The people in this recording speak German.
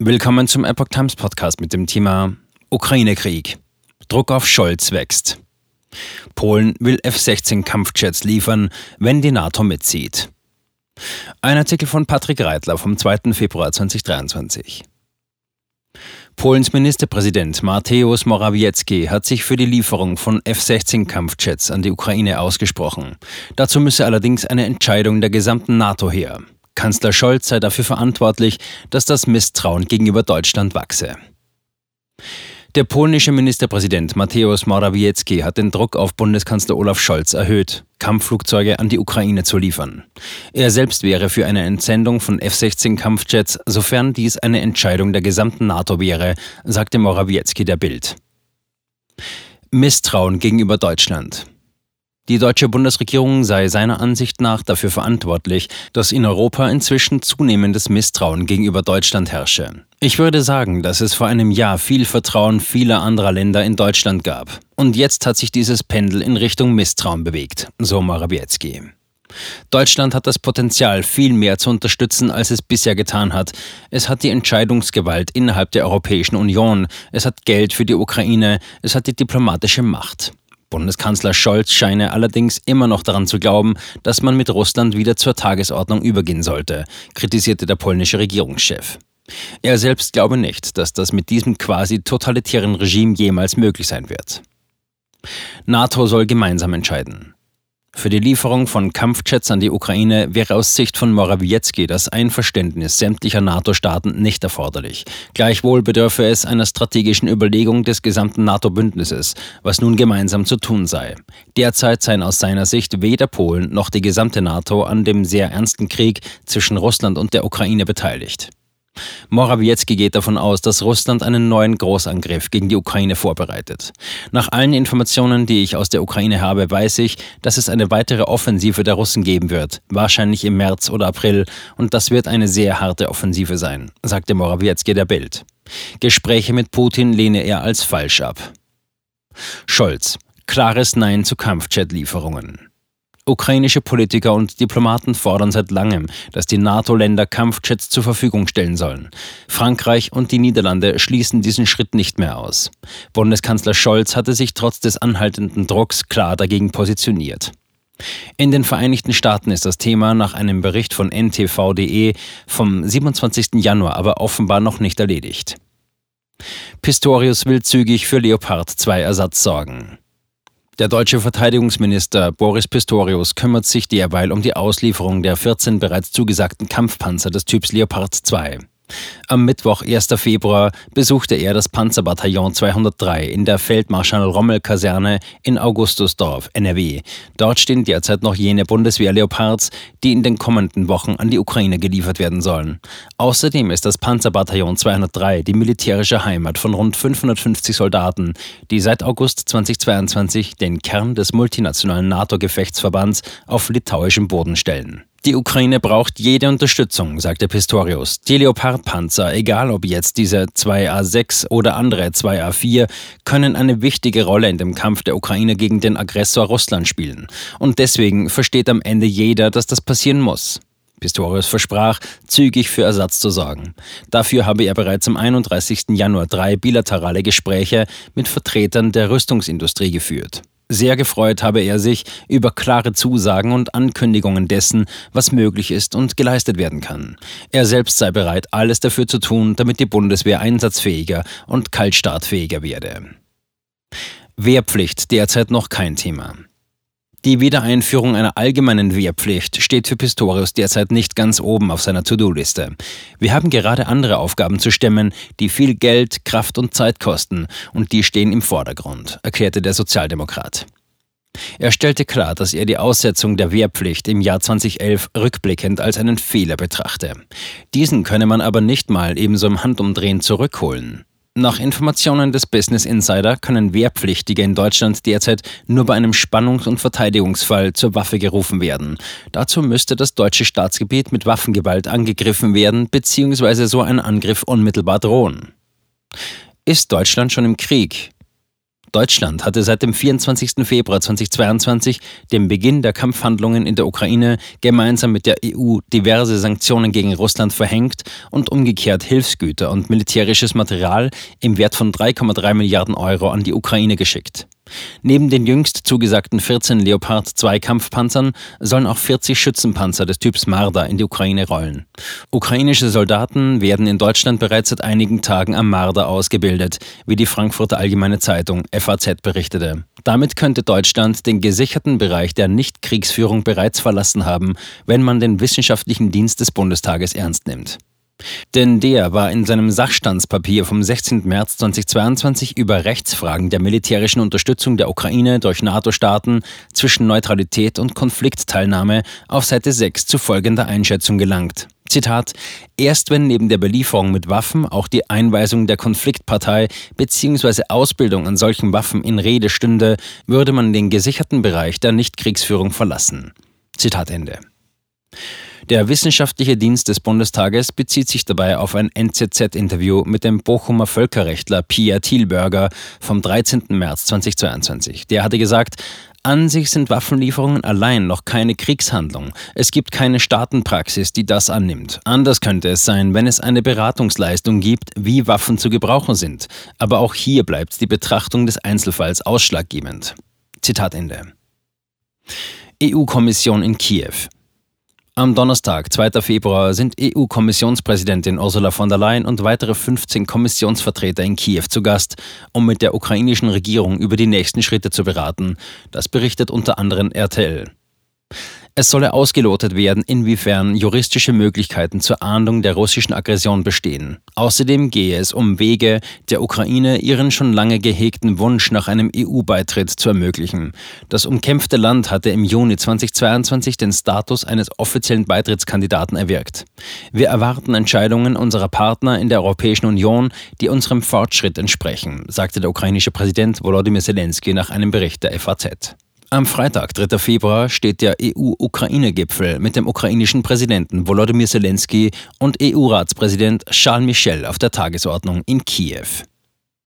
Willkommen zum Epoch Times Podcast mit dem Thema Ukraine-Krieg. Druck auf Scholz wächst. Polen will F-16 Kampfjets liefern, wenn die NATO mitzieht. Ein Artikel von Patrick Reitler vom 2. Februar 2023. Polens Ministerpräsident Mateusz Morawiecki hat sich für die Lieferung von F-16 Kampfjets an die Ukraine ausgesprochen. Dazu müsse allerdings eine Entscheidung der gesamten NATO her. Kanzler Scholz sei dafür verantwortlich, dass das Misstrauen gegenüber Deutschland wachse. Der polnische Ministerpräsident Mateusz Morawiecki hat den Druck auf Bundeskanzler Olaf Scholz erhöht, Kampfflugzeuge an die Ukraine zu liefern. Er selbst wäre für eine Entsendung von F-16 Kampfjets, sofern dies eine Entscheidung der gesamten NATO wäre, sagte Morawiecki der Bild. Misstrauen gegenüber Deutschland. Die deutsche Bundesregierung sei seiner Ansicht nach dafür verantwortlich, dass in Europa inzwischen zunehmendes Misstrauen gegenüber Deutschland herrsche. Ich würde sagen, dass es vor einem Jahr viel Vertrauen vieler anderer Länder in Deutschland gab. Und jetzt hat sich dieses Pendel in Richtung Misstrauen bewegt, so Morawiecki. Deutschland hat das Potenzial, viel mehr zu unterstützen, als es bisher getan hat. Es hat die Entscheidungsgewalt innerhalb der Europäischen Union, es hat Geld für die Ukraine, es hat die diplomatische Macht. Bundeskanzler Scholz scheine allerdings immer noch daran zu glauben, dass man mit Russland wieder zur Tagesordnung übergehen sollte, kritisierte der polnische Regierungschef. Er selbst glaube nicht, dass das mit diesem quasi totalitären Regime jemals möglich sein wird. NATO soll gemeinsam entscheiden. Für die Lieferung von Kampfjets an die Ukraine wäre aus Sicht von Morawiecki das Einverständnis sämtlicher NATO-Staaten nicht erforderlich. Gleichwohl bedürfe es einer strategischen Überlegung des gesamten NATO-Bündnisses, was nun gemeinsam zu tun sei. Derzeit seien aus seiner Sicht weder Polen noch die gesamte NATO an dem sehr ernsten Krieg zwischen Russland und der Ukraine beteiligt. Morawiecki geht davon aus, dass Russland einen neuen Großangriff gegen die Ukraine vorbereitet. Nach allen Informationen, die ich aus der Ukraine habe, weiß ich, dass es eine weitere Offensive der Russen geben wird, wahrscheinlich im März oder April, und das wird eine sehr harte Offensive sein, sagte Morawiecki der Bild. Gespräche mit Putin lehne er als falsch ab. Scholz. Klares Nein zu Kampfjet-Lieferungen. Ukrainische Politiker und Diplomaten fordern seit langem, dass die NATO-Länder Kampfjets zur Verfügung stellen sollen. Frankreich und die Niederlande schließen diesen Schritt nicht mehr aus. Bundeskanzler Scholz hatte sich trotz des anhaltenden Drucks klar dagegen positioniert. In den Vereinigten Staaten ist das Thema nach einem Bericht von ntv.de vom 27. Januar aber offenbar noch nicht erledigt. Pistorius will zügig für Leopard 2 Ersatz sorgen. Der deutsche Verteidigungsminister Boris Pistorius kümmert sich derweil um die Auslieferung der 14 bereits zugesagten Kampfpanzer des Typs Leopard 2. Am Mittwoch, 1. Februar, besuchte er das Panzerbataillon 203 in der Feldmarschall-Rommel-Kaserne in Augustusdorf, NRW. Dort stehen derzeit noch jene Bundeswehr-Leopards, die in den kommenden Wochen an die Ukraine geliefert werden sollen. Außerdem ist das Panzerbataillon 203 die militärische Heimat von rund 550 Soldaten, die seit August 2022 den Kern des multinationalen NATO-Gefechtsverbands auf litauischem Boden stellen. Die Ukraine braucht jede Unterstützung, sagte Pistorius. Die Leopardpanzer, egal ob jetzt diese 2A6 oder andere 2A4, können eine wichtige Rolle in dem Kampf der Ukraine gegen den Aggressor Russland spielen. Und deswegen versteht am Ende jeder, dass das passieren muss. Pistorius versprach, zügig für Ersatz zu sorgen. Dafür habe er bereits am 31. Januar drei bilaterale Gespräche mit Vertretern der Rüstungsindustrie geführt. Sehr gefreut habe er sich über klare Zusagen und Ankündigungen dessen, was möglich ist und geleistet werden kann. Er selbst sei bereit, alles dafür zu tun, damit die Bundeswehr einsatzfähiger und kaltstartfähiger werde. Wehrpflicht derzeit noch kein Thema. Die Wiedereinführung einer allgemeinen Wehrpflicht steht für Pistorius derzeit nicht ganz oben auf seiner To-Do-Liste. Wir haben gerade andere Aufgaben zu stemmen, die viel Geld, Kraft und Zeit kosten, und die stehen im Vordergrund, erklärte der Sozialdemokrat. Er stellte klar, dass er die Aussetzung der Wehrpflicht im Jahr 2011 rückblickend als einen Fehler betrachte. Diesen könne man aber nicht mal ebenso im Handumdrehen zurückholen. Nach Informationen des Business Insider können Wehrpflichtige in Deutschland derzeit nur bei einem Spannungs- und Verteidigungsfall zur Waffe gerufen werden. Dazu müsste das deutsche Staatsgebiet mit Waffengewalt angegriffen werden bzw. so ein Angriff unmittelbar drohen. Ist Deutschland schon im Krieg? Deutschland hatte seit dem 24. Februar 2022, dem Beginn der Kampfhandlungen in der Ukraine, gemeinsam mit der EU diverse Sanktionen gegen Russland verhängt und umgekehrt Hilfsgüter und militärisches Material im Wert von 3,3 Milliarden Euro an die Ukraine geschickt. Neben den jüngst zugesagten 14 Leopard 2 Kampfpanzern sollen auch 40 Schützenpanzer des Typs Marder in die Ukraine rollen. Ukrainische Soldaten werden in Deutschland bereits seit einigen Tagen am Marder ausgebildet, wie die Frankfurter Allgemeine Zeitung FAZ berichtete. Damit könnte Deutschland den gesicherten Bereich der Nichtkriegsführung bereits verlassen haben, wenn man den wissenschaftlichen Dienst des Bundestages ernst nimmt. Denn der war in seinem Sachstandspapier vom 16. März 2022 über Rechtsfragen der militärischen Unterstützung der Ukraine durch NATO-Staaten zwischen Neutralität und Konfliktteilnahme auf Seite 6 zu folgender Einschätzung gelangt. Zitat, erst wenn neben der Belieferung mit Waffen auch die Einweisung der Konfliktpartei bzw. Ausbildung an solchen Waffen in Rede stünde, würde man den gesicherten Bereich der Nichtkriegsführung verlassen. Zitat Ende. Der wissenschaftliche Dienst des Bundestages bezieht sich dabei auf ein NZZ-Interview mit dem Bochumer Völkerrechtler Pierre Thielberger vom 13. März 2022. Der hatte gesagt, an sich sind Waffenlieferungen allein noch keine Kriegshandlung. Es gibt keine Staatenpraxis, die das annimmt. Anders könnte es sein, wenn es eine Beratungsleistung gibt, wie Waffen zu gebrauchen sind. Aber auch hier bleibt die Betrachtung des Einzelfalls ausschlaggebend. Zitat Ende. EU-Kommission in Kiew. Am Donnerstag, 2. Februar, sind EU-Kommissionspräsidentin Ursula von der Leyen und weitere 15 Kommissionsvertreter in Kiew zu Gast, um mit der ukrainischen Regierung über die nächsten Schritte zu beraten. Das berichtet unter anderem RTL. Es solle ausgelotet werden, inwiefern juristische Möglichkeiten zur Ahndung der russischen Aggression bestehen. Außerdem gehe es um Wege, der Ukraine ihren schon lange gehegten Wunsch nach einem EU-Beitritt zu ermöglichen. Das umkämpfte Land hatte im Juni 2022 den Status eines offiziellen Beitrittskandidaten erwirkt. Wir erwarten Entscheidungen unserer Partner in der Europäischen Union, die unserem Fortschritt entsprechen, sagte der ukrainische Präsident Volodymyr Zelensky nach einem Bericht der FAZ. Am Freitag, 3. Februar, steht der EU-Ukraine-Gipfel mit dem ukrainischen Präsidenten Volodymyr Zelensky und EU-Ratspräsident Charles Michel auf der Tagesordnung in Kiew.